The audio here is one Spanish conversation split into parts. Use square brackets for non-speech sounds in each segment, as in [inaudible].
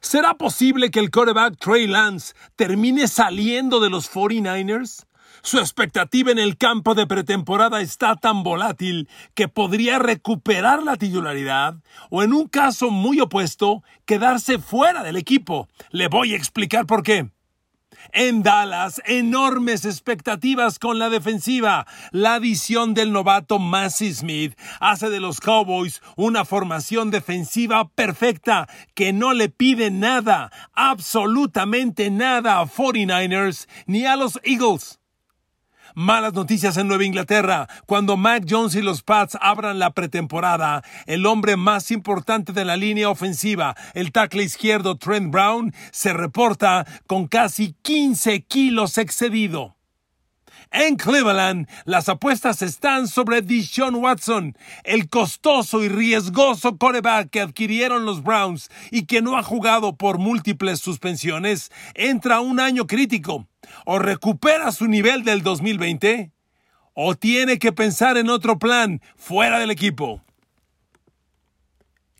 ¿Será posible que el quarterback Trey Lance termine saliendo de los 49ers? Su expectativa en el campo de pretemporada está tan volátil que podría recuperar la titularidad o en un caso muy opuesto quedarse fuera del equipo. Le voy a explicar por qué. En Dallas, enormes expectativas con la defensiva. La adición del novato Massey Smith hace de los Cowboys una formación defensiva perfecta que no le pide nada, absolutamente nada a 49ers ni a los Eagles. Malas noticias en Nueva Inglaterra. Cuando Mac Jones y los Pats abran la pretemporada, el hombre más importante de la línea ofensiva, el tackle izquierdo Trent Brown, se reporta con casi 15 kilos excedido. En Cleveland, las apuestas están sobre Deshaun Watson, el costoso y riesgoso coreback que adquirieron los Browns y que no ha jugado por múltiples suspensiones, entra un año crítico. O recupera su nivel del 2020, o tiene que pensar en otro plan fuera del equipo.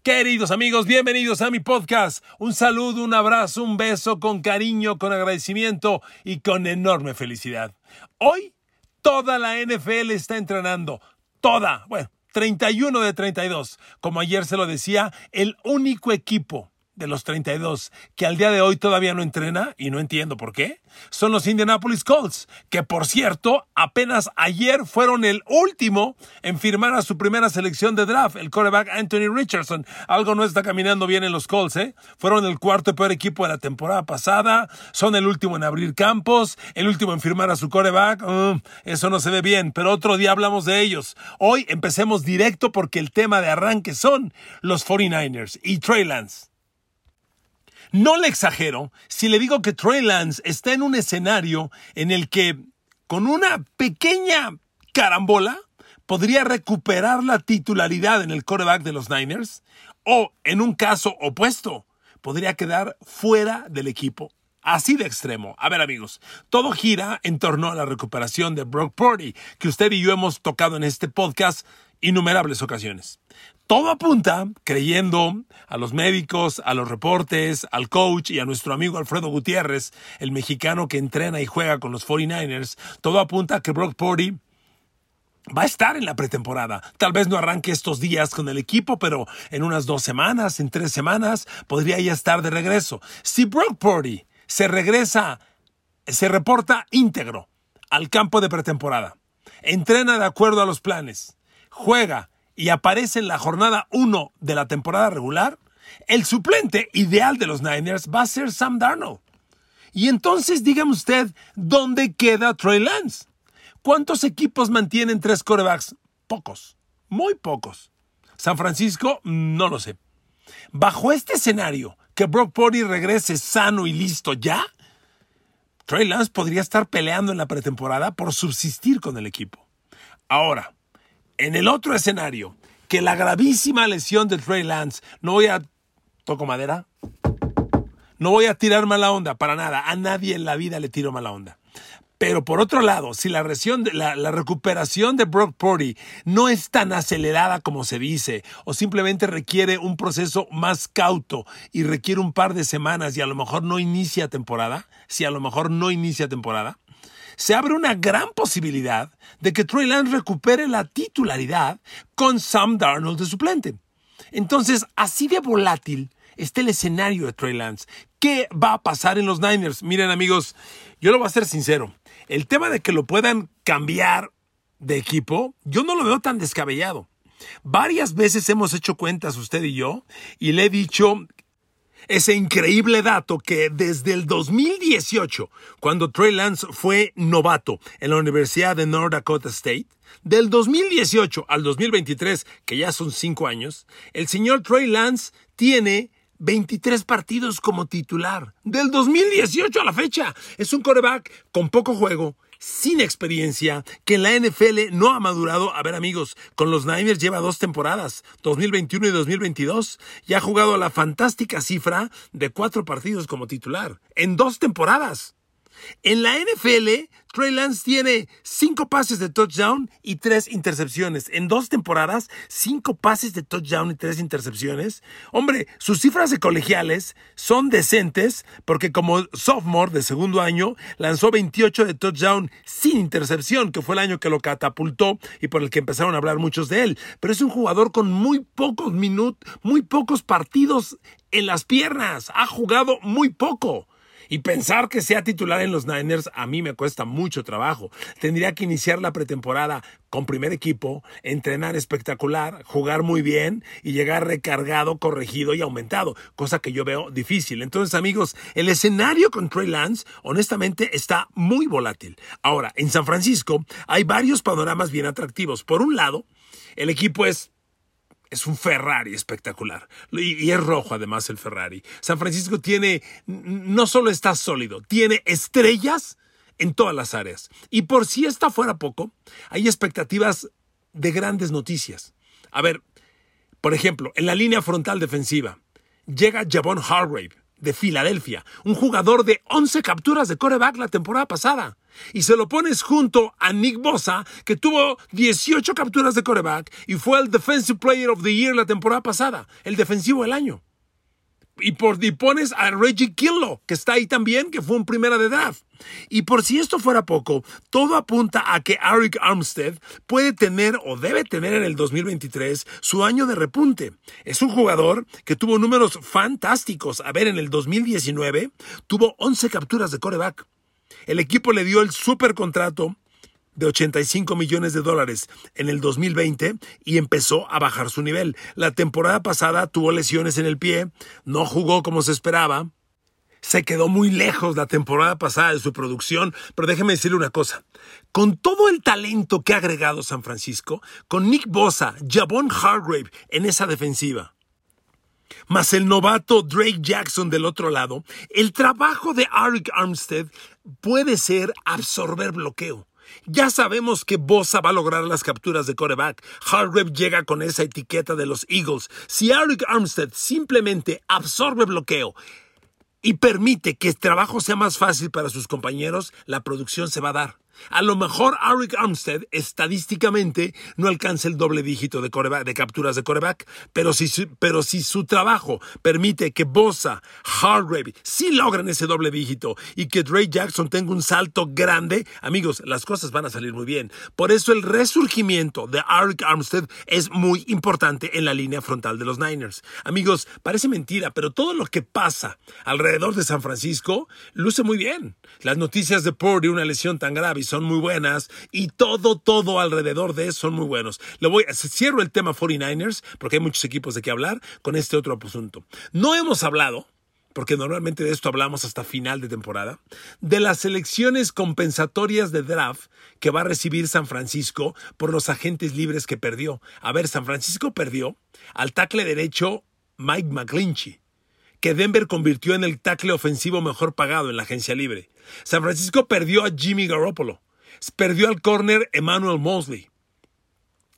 Queridos amigos, bienvenidos a mi podcast. Un saludo, un abrazo, un beso con cariño, con agradecimiento y con enorme felicidad. Hoy toda la NFL está entrenando. Toda. Bueno, 31 de 32. Como ayer se lo decía, el único equipo de los 32 que al día de hoy todavía no entrena, y no entiendo por qué, son los Indianapolis Colts, que por cierto, apenas ayer fueron el último en firmar a su primera selección de draft, el quarterback Anthony Richardson. Algo no está caminando bien en los Colts, ¿eh? Fueron el cuarto peor equipo de la temporada pasada, son el último en abrir campos, el último en firmar a su quarterback. Mm, eso no se ve bien, pero otro día hablamos de ellos. Hoy empecemos directo porque el tema de arranque son los 49ers y Trey Lance. No le exagero si le digo que Trey Lance está en un escenario en el que, con una pequeña carambola, podría recuperar la titularidad en el quarterback de los Niners, o, en un caso opuesto, podría quedar fuera del equipo. Así de extremo. A ver amigos, todo gira en torno a la recuperación de Brock Purdy, que usted y yo hemos tocado en este podcast innumerables ocasiones. Todo apunta, creyendo a los médicos, a los reportes, al coach y a nuestro amigo Alfredo Gutiérrez, el mexicano que entrena y juega con los 49ers, todo apunta a que Brock Purdy va a estar en la pretemporada. Tal vez no arranque estos días con el equipo, pero en unas dos semanas, en tres semanas, podría ya estar de regreso. Si Brock Purdy se regresa, se reporta íntegro al campo de pretemporada, entrena de acuerdo a los planes, juega y aparece en la jornada 1 de la temporada regular, el suplente ideal de los Niners va a ser Sam Darnold. Y entonces dígame usted, ¿dónde queda Trey Lance? ¿Cuántos equipos mantienen tres corebacks? Pocos, muy pocos. San Francisco, no lo sé. Bajo este escenario, que Brock Purdy regrese sano y listo ya, Trey Lance podría estar peleando en la pretemporada por subsistir con el equipo. Ahora, en el otro escenario, que la gravísima lesión de Trey Lance, no voy a, toco madera, no voy a tirar mala onda, para nada, a nadie en la vida le tiro mala onda. Pero por otro lado, si la, la, recuperación de Brock Purdy no es tan acelerada como se dice, o simplemente requiere un proceso más cauto y requiere un par de semanas y a lo mejor no inicia temporada, si a lo mejor no inicia temporada, se abre una gran posibilidad de que Trey Lance recupere la titularidad con Sam Darnold de suplente. Entonces, así de volátil está el escenario de Trey Lance. ¿Qué va a pasar en los Niners? Miren amigos, yo lo voy a ser sincero. El tema de que lo puedan cambiar de equipo, yo no lo veo tan descabellado. Varias veces hemos hecho cuentas usted y yo y le he dicho ese increíble dato que desde el 2018, cuando Trey Lance fue novato en la Universidad de North Dakota State, del 2018 al 2023, que ya son cinco años, el señor Trey Lance tiene 23 partidos como titular. Del 2018 a la fecha. Es un coreback con poco juego, sin experiencia, que en la NFL no ha madurado. A ver amigos, con los Niners lleva dos temporadas, 2021 y 2022, y ha jugado la fantástica cifra de cuatro partidos como titular, en dos temporadas. En la NFL, Trey Lance tiene cinco pases de touchdown y tres intercepciones. En dos temporadas, cinco pases de touchdown y tres intercepciones. Hombre, sus cifras de colegiales son decentes porque como sophomore de segundo año lanzó 28 de touchdown sin intercepción, que fue el año que lo catapultó y por el que empezaron a hablar muchos de él. Pero es un jugador con muy pocos minutos, muy pocos partidos en las piernas. Ha jugado muy poco. Y pensar que sea titular en los Niners a mí me cuesta mucho trabajo. Tendría que iniciar la pretemporada con primer equipo, entrenar espectacular, jugar muy bien y llegar recargado, corregido y aumentado, cosa que yo veo difícil. Entonces, amigos, el escenario con Trey Lance, honestamente, está muy volátil. Ahora, en San Francisco hay varios panoramas bien atractivos. Por un lado, el equipo es es un Ferrari espectacular. Y, es rojo además el Ferrari. San Francisco tiene, no solo está sólido, tiene estrellas en todas las áreas. Y por si esta fuera poco, hay expectativas de grandes noticias. A ver, por ejemplo, en la línea frontal defensiva, llega Javon Hargrave, de Filadelfia, un jugador de 11 capturas de coreback la temporada pasada. Y se lo pones junto a Nick Bosa, que tuvo 18 capturas de coreback y fue el Defensive Player of the Year la temporada pasada, el defensivo del año y por y pones a Reggie Killo, que está ahí también, que fue un primera de draft. Y por si esto fuera poco, todo apunta a que Eric Armstead puede tener o debe tener en el 2023 su año de repunte. Es un jugador que tuvo números fantásticos. A ver, en el 2019 tuvo 11 capturas de coreback. El equipo le dio el super contrato de 85 millones de dólares en el 2020 y empezó a bajar su nivel. La temporada pasada tuvo lesiones en el pie, no jugó como se esperaba. Se quedó muy lejos la temporada pasada de su producción, pero déjeme decirle una cosa. Con todo el talento que ha agregado San Francisco, con Nick Bosa, Javon Hargrave en esa defensiva, más el novato Drake Jackson del otro lado, el trabajo de Arik Armstead puede ser absorber bloqueo. Ya sabemos que Bosa va a lograr las capturas de coreback. Hargrave llega con esa etiqueta de los Eagles. Si Eric Armstead simplemente absorbe bloqueo y permite que el trabajo sea más fácil para sus compañeros, la producción se va a dar. A lo mejor Arik Armstead estadísticamente no alcanza el doble dígito de, capturas de coreback, pero si, pero si su trabajo permite que Bosa, Hargrave sí logren ese doble dígito y que Dre Jackson tenga un salto grande, amigos, las cosas van a salir muy bien. Por eso el resurgimiento de Arik Armstead es muy importante en la línea frontal de los Niners. Amigos, parece mentira, pero todo lo que pasa alrededor de San Francisco luce muy bien. Las noticias de Purdy, una lesión tan grave son muy buenas y todo, todo alrededor de eso son muy buenos. Le voy, cierro el tema 49ers porque hay muchos equipos de qué hablar con este otro asunto. No hemos hablado porque normalmente de esto hablamos hasta final de temporada, de las elecciones compensatorias de draft que va a recibir San Francisco por los agentes libres que perdió. A ver, San Francisco perdió al tackle derecho Mike McClinchy, que Denver convirtió en el tackle ofensivo mejor pagado en la agencia libre. San Francisco perdió a Jimmy Garoppolo. Perdió al corner Emmanuel Mosley.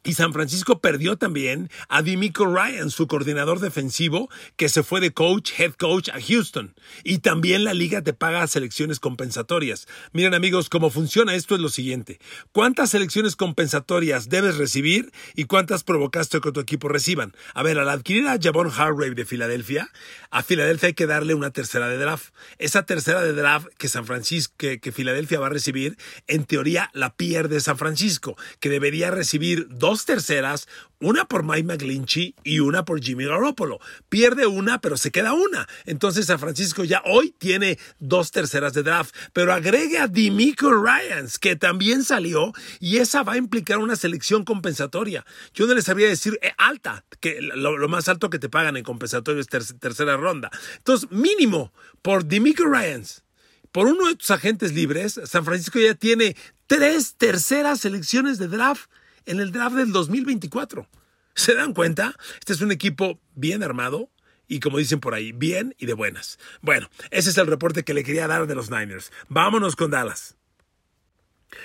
Y San Francisco perdió también a Dimico Ryan, su coordinador defensivo, que se fue de coach, head coach a Houston. Y también la liga te paga selecciones compensatorias. Miren amigos, cómo funciona esto es lo siguiente. ¿Cuántas selecciones compensatorias debes recibir y cuántas provocaste que tu equipo reciban? A ver, al adquirir a Javon Hargrave de Filadelfia, a Filadelfia hay que darle una tercera de draft. Esa tercera de draft que San Francisco, que, que Filadelfia va a recibir, en teoría la pierde San Francisco, que debería recibir dos dos terceras, una por Mike McGlinchey y una por Jimmy Garoppolo. Pierde una, pero se queda una. Entonces San Francisco ya hoy tiene dos terceras de draft, pero agregue a Dimico Ryans, que también salió, y esa va a implicar una selección compensatoria. Yo no les sabría decir eh, alta, que lo, más alto que te pagan en compensatorio es tercera ronda. Entonces, mínimo por Dimico Ryans por uno de tus agentes libres, San Francisco ya tiene tres terceras selecciones de draft en el draft del 2024. ¿Se dan cuenta? Este es un equipo bien armado y como dicen por ahí, bien y de buenas. Bueno, ese es el reporte que le quería dar de los Niners. Vámonos con Dallas.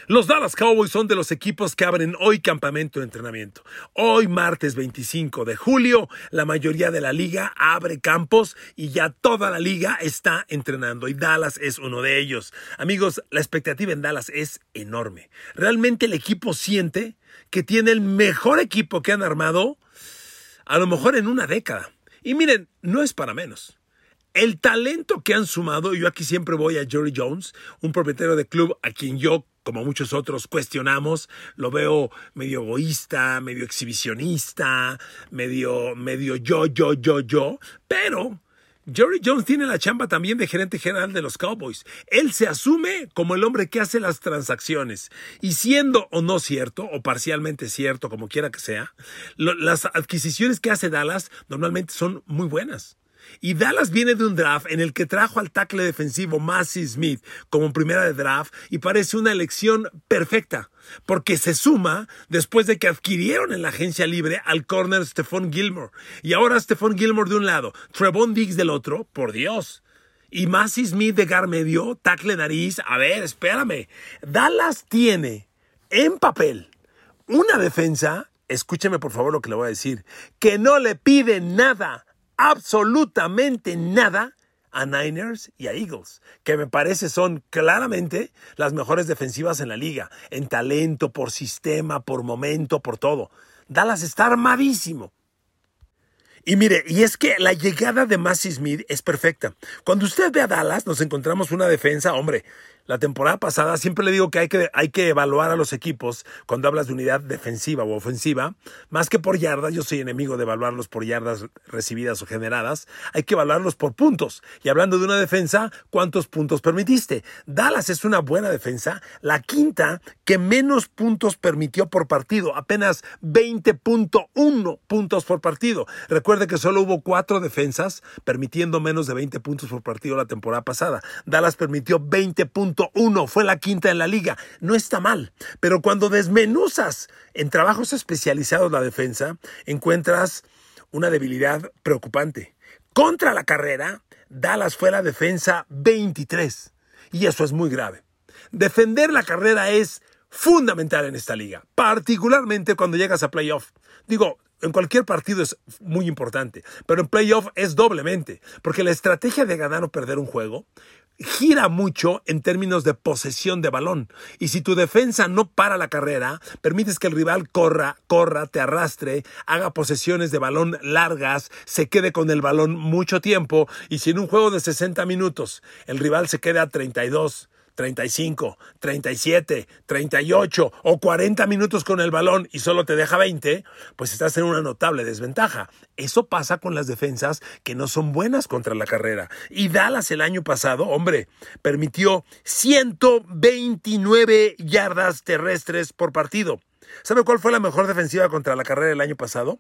Los Dallas Cowboys son de los equipos que abren hoy campamento de entrenamiento. Hoy, martes 25 de julio, la mayoría de la liga abre campos y ya toda la liga está entrenando y Dallas es uno de ellos. Amigos, la expectativa en Dallas es enorme. Realmente el equipo siente que tiene el mejor equipo que han armado a lo mejor en una década. Y miren, no es para menos. El talento que han sumado, yo aquí siempre voy a Jerry Jones, un propietario de club a quien yo como muchos otros, cuestionamos, lo veo medio egoísta, medio exhibicionista, medio, medio yo, yo, yo, yo, pero Jerry Jones tiene la chamba también de gerente general de los Cowboys. Él se asume como el hombre que hace las transacciones. Y siendo o no cierto, o parcialmente cierto, como quiera que sea, las adquisiciones que hace Dallas normalmente son muy buenas. Y Dallas viene de un draft en el que trajo al tackle defensivo Massey Smith como primera de draft y parece una elección perfecta, porque se suma después de que adquirieron en la agencia libre al corner Stephon Gilmore. Y ahora Stephon Gilmore de un lado, Trevon Diggs del otro, por Dios. Y Massey Smith de gar medio, tackle nariz. A ver, espérame. Dallas tiene en papel una defensa, escúcheme por favor lo que le voy a decir, que no le pide nada absolutamente nada a Niners y a Eagles, que me parece son claramente las mejores defensivas en la liga, en talento, por sistema, por momento, por todo. Dallas está armadísimo. Y mire, y es que la llegada de Massey Smith es perfecta. Cuando usted ve a Dallas, nos encontramos una defensa, hombre, la temporada pasada, siempre le digo que hay, que hay que evaluar a los equipos cuando hablas de unidad defensiva o ofensiva, más que por yardas, yo soy enemigo de evaluarlos por yardas recibidas o generadas, hay que evaluarlos por puntos. Y hablando de una defensa, ¿cuántos puntos permitiste? Dallas es una buena defensa, la quinta que menos puntos permitió por partido, apenas 20.1 puntos por partido. Recuerde que solo hubo cuatro defensas permitiendo menos de 20 puntos por partido la temporada pasada. Dallas permitió 20 puntos fue la quinta en la liga. No está mal, pero cuando desmenuzas en trabajos especializados la defensa, encuentras una debilidad preocupante. Contra la carrera, Dallas fue la defensa 23 y eso es muy grave. Defender la carrera es fundamental en esta liga, particularmente cuando llegas a playoff. Digo, en cualquier partido es muy importante, pero en playoff es doblemente, porque la estrategia de ganar o perder un juego gira mucho en términos de posesión de balón. Y si tu defensa no para la carrera, permites que el rival corra, corra, te arrastre, haga posesiones de balón largas, se quede con el balón mucho tiempo, y si en un juego de 60 minutos el rival se queda a 32, 35, 37, 38 o 40 minutos con el balón y solo te deja 20, pues estás en una notable desventaja. Eso pasa con las defensas que no son buenas contra la carrera. Y Dallas el año pasado, hombre, permitió 129 yardas terrestres por partido. ¿Sabe cuál fue la mejor defensiva contra la carrera el año pasado?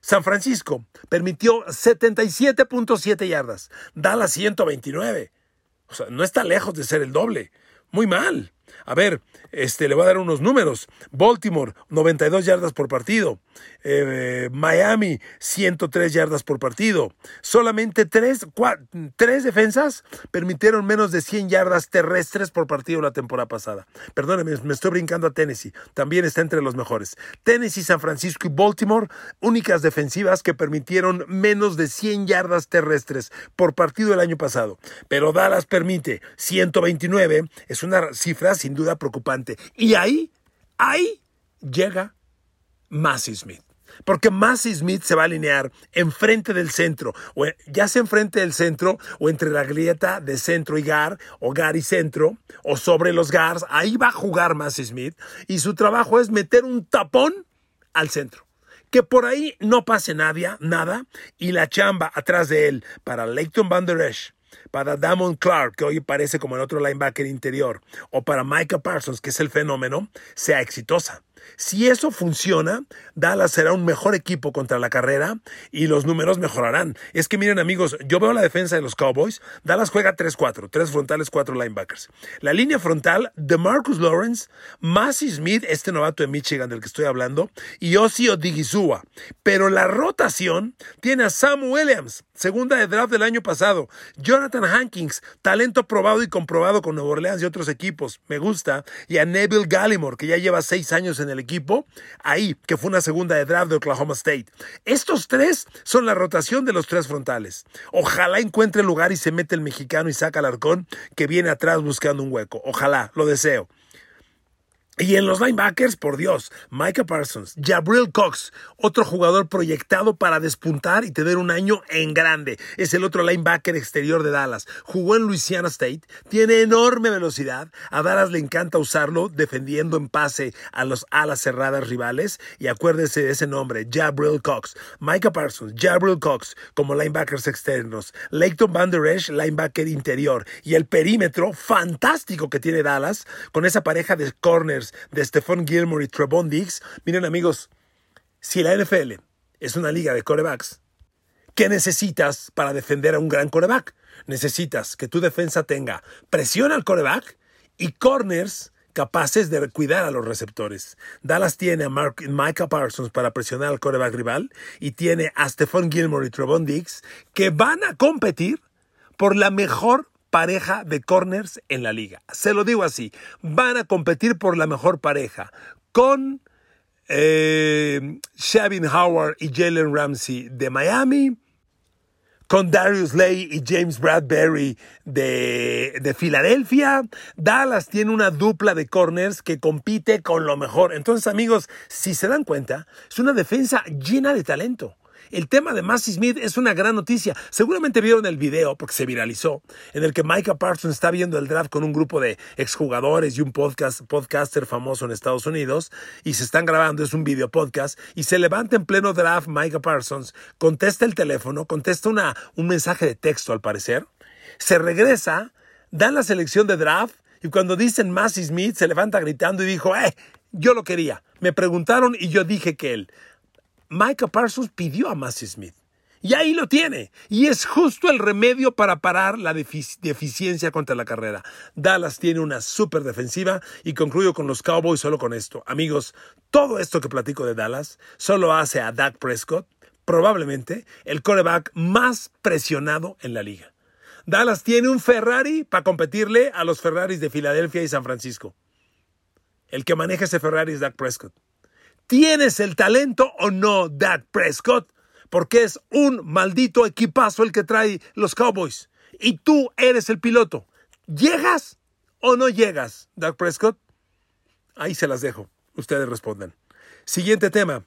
San Francisco permitió 77.7 yardas, Dallas 129. O sea, no está lejos de ser el doble. Muy mal. A ver, este, le voy a dar unos números. Baltimore, 92 yardas por partido. Eh, Miami, 103 yardas por partido. Solamente tres, tres defensas permitieron menos de 100 yardas terrestres por partido la temporada pasada. Perdóneme, me estoy brincando a Tennessee. También está entre los mejores. Tennessee, San Francisco y Baltimore, únicas defensivas que permitieron menos de 100 yardas terrestres por partido el año pasado. Pero Dallas permite 129. Es una cifra sin duda preocupante. Y ahí, ahí llega Massey Smith. Porque Massey Smith se va a alinear enfrente del centro, o ya sea enfrente del centro, o entre la grieta de centro y gar, o gar y centro, o sobre los gars. Ahí va a jugar Massey Smith. Y su trabajo es meter un tapón al centro. Que por ahí no pase nadie, nada, y la chamba atrás de él para Leighton Van Der Esch para Damon Clark, que hoy parece como el otro linebacker interior, o para Micah Parsons, que es el fenómeno, sea exitosa. Si eso funciona, Dallas será un mejor equipo contra la carrera y los números mejorarán. Es que miren amigos, yo veo la defensa de los Cowboys. Dallas juega 3-4, tres frontales, cuatro linebackers. La línea frontal de Marcus Lawrence, Massey Smith, este novato de Michigan del que estoy hablando, y Ossie Odigizua. Pero la rotación tiene a Sam Williams, segunda de draft del año pasado, Jonathan Hankins, talento probado y comprobado con Nueva Orleans y otros equipos, me gusta, y a Neville Gallimore, que ya lleva seis años en el equipo, ahí, que fue una segunda de draft de Oklahoma State. Estos tres son la rotación de los tres frontales. Ojalá encuentre lugar y se mete el mexicano y saca al arcón que viene atrás buscando un hueco. Ojalá, lo deseo. Y en los linebackers, por Dios, Micah Parsons, Jabril Cox, otro jugador proyectado para despuntar y tener un año en grande. Es el otro linebacker exterior de Dallas. Jugó en Louisiana State, tiene enorme velocidad. A Dallas le encanta usarlo defendiendo en pase a los alas cerradas rivales. Y acuérdese de ese nombre, Jabril Cox. Micah Parsons, Jabril Cox como linebackers externos. Leighton Van Der Esch, linebacker interior. Y el perímetro fantástico que tiene Dallas con esa pareja de corners de Stephon Gilmore y Trevon Diggs. Miren amigos, si la NFL es una liga de corebacks, ¿qué necesitas para defender a un gran coreback? Necesitas que tu defensa tenga presión al coreback y corners capaces de cuidar a los receptores. Dallas tiene a Micah Parsons para presionar al coreback rival y tiene a Stephon Gilmore y Trevon Diggs que van a competir por la mejor pareja de corners en la liga. Se lo digo así, van a competir por la mejor pareja con eh, Shavin Howard y Jalen Ramsey de Miami, con Darius Lay y James Bradbury de, de, Filadelfia. Dallas tiene una dupla de corners que compite con lo mejor. Entonces, amigos, si se dan cuenta, es una defensa llena de talento. El tema de Massey Smith es una gran noticia. Seguramente vieron el video, porque se viralizó, en el que Micah Parsons está viendo el draft con un grupo de exjugadores y un podcast, podcaster famoso en Estados Unidos, y se están grabando, es un video podcast, y se levanta en pleno draft Micah Parsons, contesta el teléfono, contesta una, un mensaje de texto al parecer, se regresa, dan la selección de draft, y cuando dicen Massey Smith, se levanta gritando y dijo, ¡eh! Yo lo quería. Me preguntaron y yo dije que él. Micah Parsons pidió a Massey Smith. Y ahí lo tiene. Y es justo el remedio para parar la deficiencia contra la carrera. Dallas tiene una súper defensiva y concluyo con los Cowboys solo con esto. Amigos, todo esto que platico de Dallas solo hace a Dak Prescott probablemente el coreback más presionado en la liga. Dallas tiene un Ferrari para competirle a los Ferraris de Filadelfia y San Francisco. El que maneja ese Ferrari es Dak Prescott. ¿Tienes el talento o no, Dak Prescott? Porque es un maldito equipazo el que trae los Cowboys. Y tú eres el piloto. ¿Llegas o no llegas, Dak Prescott? Ahí se las dejo. Ustedes respondan. Siguiente tema.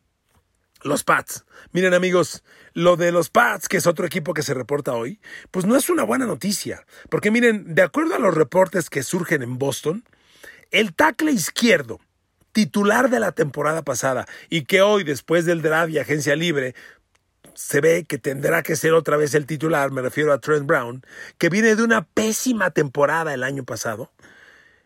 Los Pats. Miren amigos, lo de los Pats, que es otro equipo que se reporta hoy, pues no es una buena noticia. Porque miren, de acuerdo a los reportes que surgen en Boston, el tackle izquierdo titular de la temporada pasada y que hoy, después del draft y agencia libre, se ve que tendrá que ser otra vez el titular, me refiero a Trent Brown, que viene de una pésima temporada el año pasado.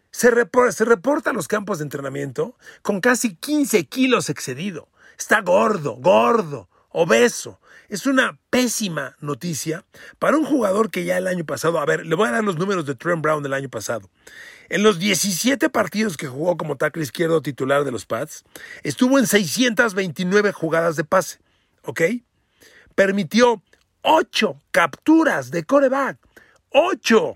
Se reporta, se a los campos de entrenamiento con casi 15 kilos excedido. Está gordo, gordo, obeso. Es una pésima noticia para un jugador que ya el año pasado, a ver, le voy a dar los números de Trent Brown del año pasado. En los 17 partidos que jugó como tackle izquierdo titular de los Pats, estuvo en 629 jugadas de pase, ¿ok? Permitió 8 capturas de coreback, 8.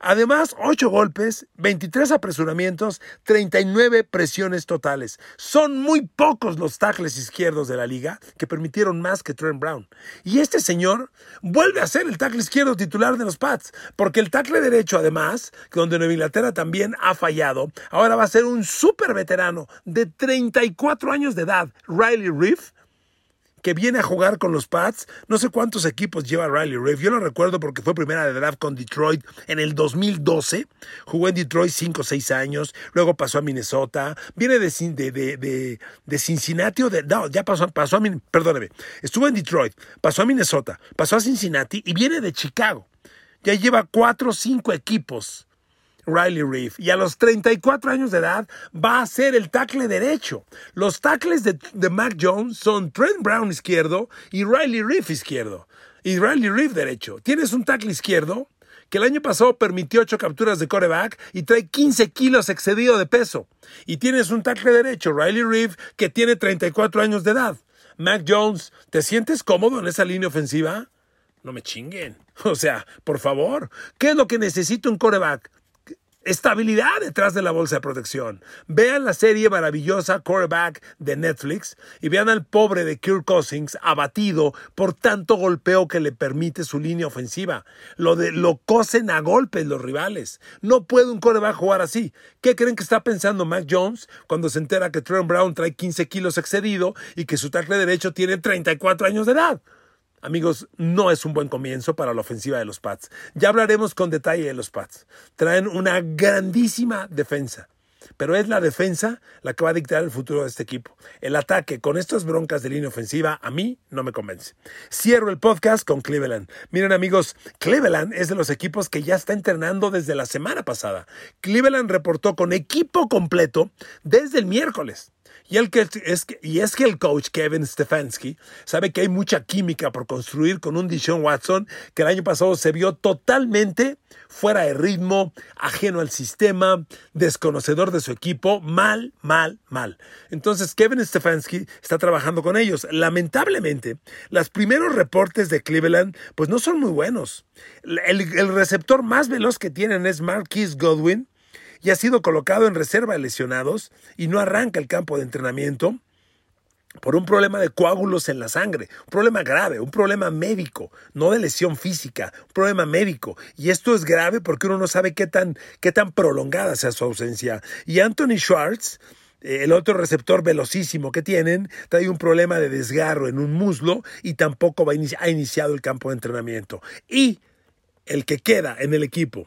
Además, 8 golpes, 23 apresuramientos, 39 presiones totales. Son muy pocos los tackles izquierdos de la liga que permitieron más que Trent Brown. Y este señor vuelve a ser el tackle izquierdo titular de los Pats, porque el tackle derecho, además, donde Nueva Inglaterra también ha fallado, ahora va a ser un súper veterano de 34 años de edad, Riley Reef, que viene a jugar con los Pats. No sé cuántos equipos lleva Riley Reef. Yo lo recuerdo porque fue primera de draft con Detroit en el 2012. Jugó en Detroit 5 o 6 años. Luego pasó a Minnesota. Viene de, de, de, Cincinnati o de. No, ya pasó, pasó a. Perdóneme. Estuvo en Detroit. Pasó a Minnesota. Pasó a Cincinnati y viene de Chicago. Ya lleva 4 o 5 equipos Riley Reef y a los 34 años de edad va a ser el tackle derecho. Los tackles de, Mac Jones son Trent Brown izquierdo y Riley Reef izquierdo. Y Riley Reef derecho. Tienes un tackle izquierdo que el año pasado permitió 8 capturas de coreback y trae 15 kilos excedido de peso. Y tienes un tackle derecho, Riley Reef, que tiene 34 años de edad. Mac Jones, ¿te sientes cómodo en esa línea ofensiva? No me chinguen. [laughs] O sea, por favor, ¿qué es lo que necesita un coreback? Estabilidad detrás de la bolsa de protección. Vean la serie maravillosa Quarterback de Netflix y vean al pobre de Kirk Cousins abatido por tanto golpeo que le permite su línea ofensiva. Lo, de, lo cosen a golpes los rivales. No puede un quarterback jugar así. ¿Qué creen que está pensando Mac Jones cuando se entera que Trent Brown trae 15 kilos excedido y que su tackle derecho tiene 34 años de edad? Amigos, no es un buen comienzo para la ofensiva de los Pats. Ya hablaremos con detalle de los Pats. Traen una grandísima defensa. Pero es la defensa la que va a dictar el futuro de este equipo. El ataque con estas broncas de línea ofensiva a mí no me convence. Cierro el podcast con Cleveland. Miren amigos, Cleveland es de los equipos que ya está entrenando desde la semana pasada. Cleveland reportó con equipo completo desde el miércoles. Y, el que es, y es que el coach Kevin Stefanski sabe que hay mucha química por construir con un Dishon Watson que el año pasado se vio totalmente fuera de ritmo, ajeno al sistema, desconocedor de su equipo, mal, mal, mal. Entonces Kevin Stefanski está trabajando con ellos. Lamentablemente, los primeros reportes de Cleveland pues no son muy buenos. El, el receptor más veloz que tienen es Marquis Godwin, y ha sido colocado en reserva de lesionados y no arranca el campo de entrenamiento por un problema de coágulos en la sangre, un problema grave, un problema médico, no de lesión física, un problema médico. Y esto es grave porque uno no sabe qué tan, qué tan prolongada sea su ausencia. Y Anthony Schwartz, eh, el otro receptor velocísimo que tienen, trae un problema de desgarro en un muslo y tampoco ha iniciado el campo de entrenamiento. Y el que queda en el equipo,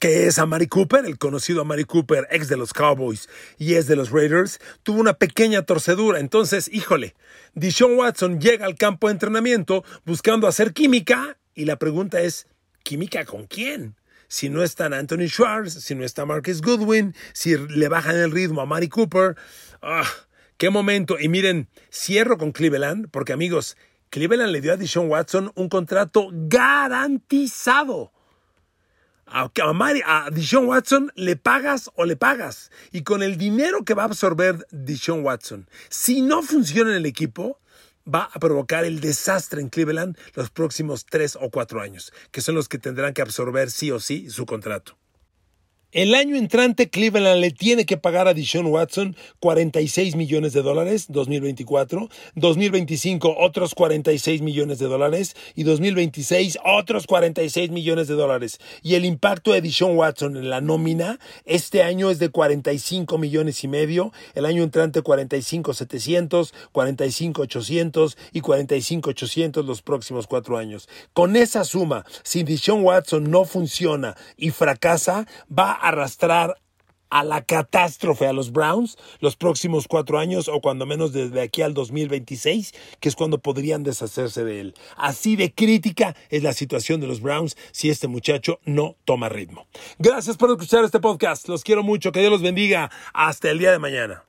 que es Amari Cooper, el conocido Amari Cooper, ex de los Cowboys y es de los Raiders, tuvo una pequeña torcedura. Entonces, híjole, Dishon Watson llega al campo de entrenamiento buscando hacer química y la pregunta es, ¿química con quién? Si no está Anthony Schwartz, si no está Marcus Goodwin, si le bajan el ritmo a Amari Cooper. ¡Ah! ¡Qué momento! Y miren, cierro con Cleveland, porque amigos, Cleveland le dio a Dishon Watson un contrato garantizado a, a Dishon Watson le pagas o le pagas. Y con el dinero que va a absorber Dishon Watson, si no funciona en el equipo, va a provocar el desastre en Cleveland los próximos tres o cuatro años, que son los que tendrán que absorber sí o sí su contrato. El año entrante Cleveland le tiene que pagar a Dishon Watson 46 millones de dólares, 2024, 2025 otros 46 millones de dólares y 2026 otros 46 millones de dólares. Y el impacto de Dishon Watson en la nómina este año es de 45 millones y medio, el año entrante 45 700, 45 800 y 45 800 los próximos cuatro años. Con esa suma, si Dishon Watson no funciona y fracasa, va arrastrar a la catástrofe a los Browns los próximos cuatro años o cuando menos desde aquí al 2026, que es cuando podrían deshacerse de él. Así de crítica es la situación de los Browns si este muchacho no toma ritmo. Gracias por escuchar este podcast. Los quiero mucho. Que Dios los bendiga. Hasta el día de mañana.